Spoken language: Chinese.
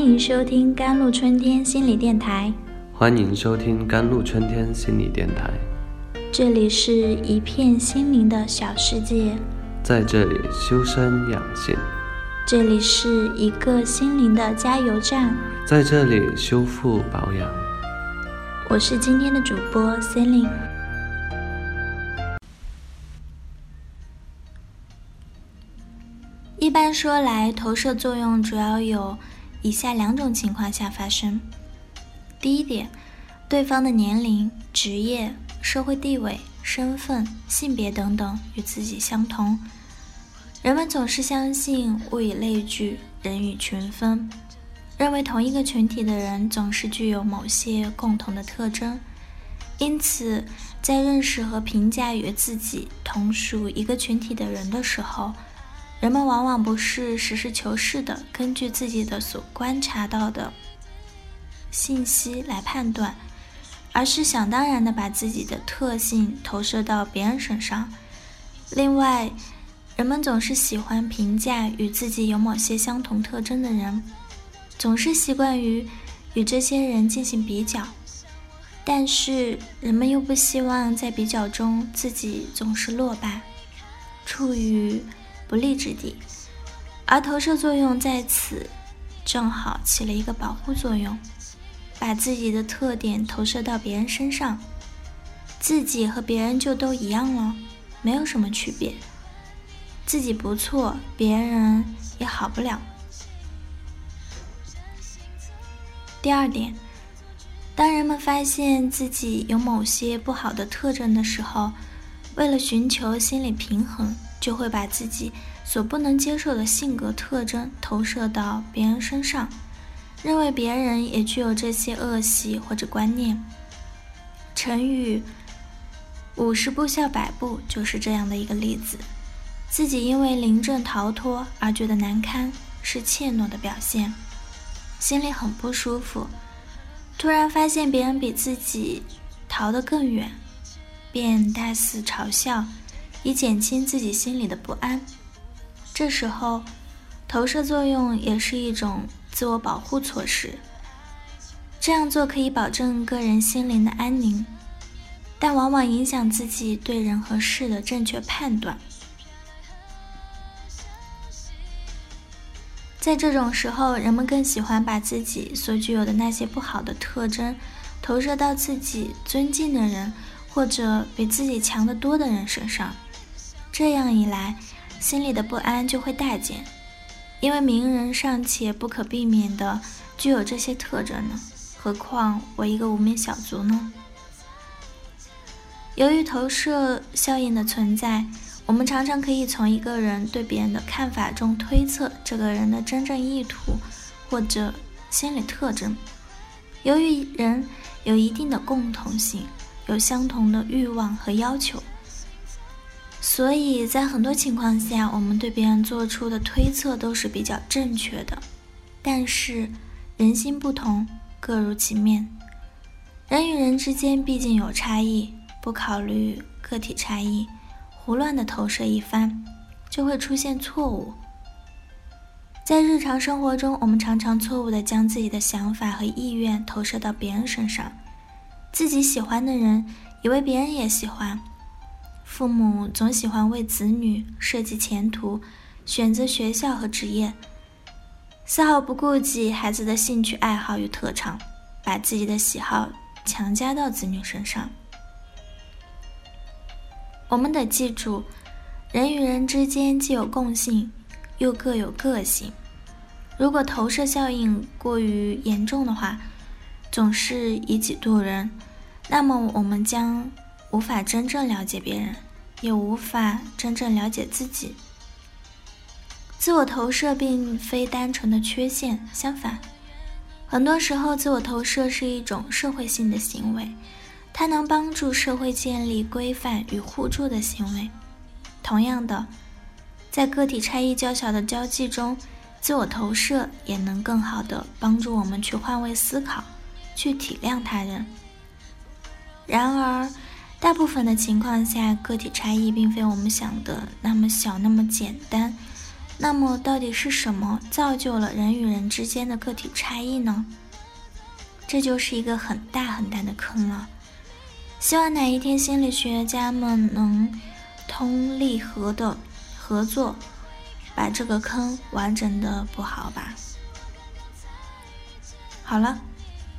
欢迎收听甘露春天心理电台。欢迎收听甘露春天心理电台。这里是一片心灵的小世界，在这里修身养性。这里是一个心灵的加油站，在这里修复保养。我是今天的主播 Celine。一般说来，投射作用主要有以下两种情况下发生。第一点，对方的年龄、职业、社会地位、身份、性别等等与自己相同。人们总是相信物以类聚，人以群分，认为同一个群体的人总是具有某些共同的特征，因此在认识和评价与自己同属一个群体的人的时候，人们往往不是实事求是的根据自己的所观察到的信息来判断，而是想当然的把自己的特性投射到别人身上。另外，人们总是喜欢评价与自己有某些相同特征的人，总是习惯于与这些人进行比较，但是人们又不希望在比较中自己总是落败，处于不利之地，而投射作用在此正好起了一个保护作用，把自己的特点投射到别人身上，自己和别人就都一样了，没有什么区别。自己不错，别人也好不了。第二点，当人们发现自己有某些不好的特征的时候，为了寻求心理平衡，就会把自己所不能接受的性格特征投射到别人身上，认为别人也具有这些恶习或者观念。成语“五十步笑百步”就是这样的一个例子。自己因为临阵逃脱而觉得难堪，是怯懦的表现，心里很不舒服。突然发现别人比自己逃得更远，便大肆嘲笑，以减轻自己心里的不安。这时候，投射作用也是一种自我保护措施。这样做可以保证个人心灵的安宁，但往往影响自己对人和事的正确判断。在这种时候，人们更喜欢把自己所具有的那些不好的特征，投射到自己尊敬的人或者比自己强得多的人身上。这样一来，心里的不安就会大减，因为名人尚且不可避免的具有这些特征呢，何况我一个无名小卒呢？由于投射效应的存在。我们常常可以从一个人对别人的看法中推测这个人的真正意图或者心理特征。由于人有一定的共同性，有相同的欲望和要求，所以在很多情况下，我们对别人做出的推测都是比较正确的。但是人心不同，各如其面，人与人之间毕竟有差异，不考虑个体差异。胡乱的投射一番，就会出现错误。在日常生活中，我们常常错误的将自己的想法和意愿投射到别人身上。自己喜欢的人，以为别人也喜欢。父母总喜欢为子女设计前途，选择学校和职业，丝毫不顾及孩子的兴趣爱好与特长，把自己的喜好强加到子女身上。我们得记住，人与人之间既有共性，又各有个性。如果投射效应过于严重的话，总是以己度人，那么我们将无法真正了解别人，也无法真正了解自己。自我投射并非单纯的缺陷，相反，很多时候自我投射是一种社会性的行为。它能帮助社会建立规范与互助的行为。同样的，在个体差异较小的交际中，自我投射也能更好的帮助我们去换位思考，去体谅他人。然而，大部分的情况下，个体差异并非我们想的那么小、那么简单。那么，到底是什么造就了人与人之间的个体差异呢？这就是一个很大很大的坑了。希望哪一天心理学家们能通力合的合作，把这个坑完整的补好吧。好了，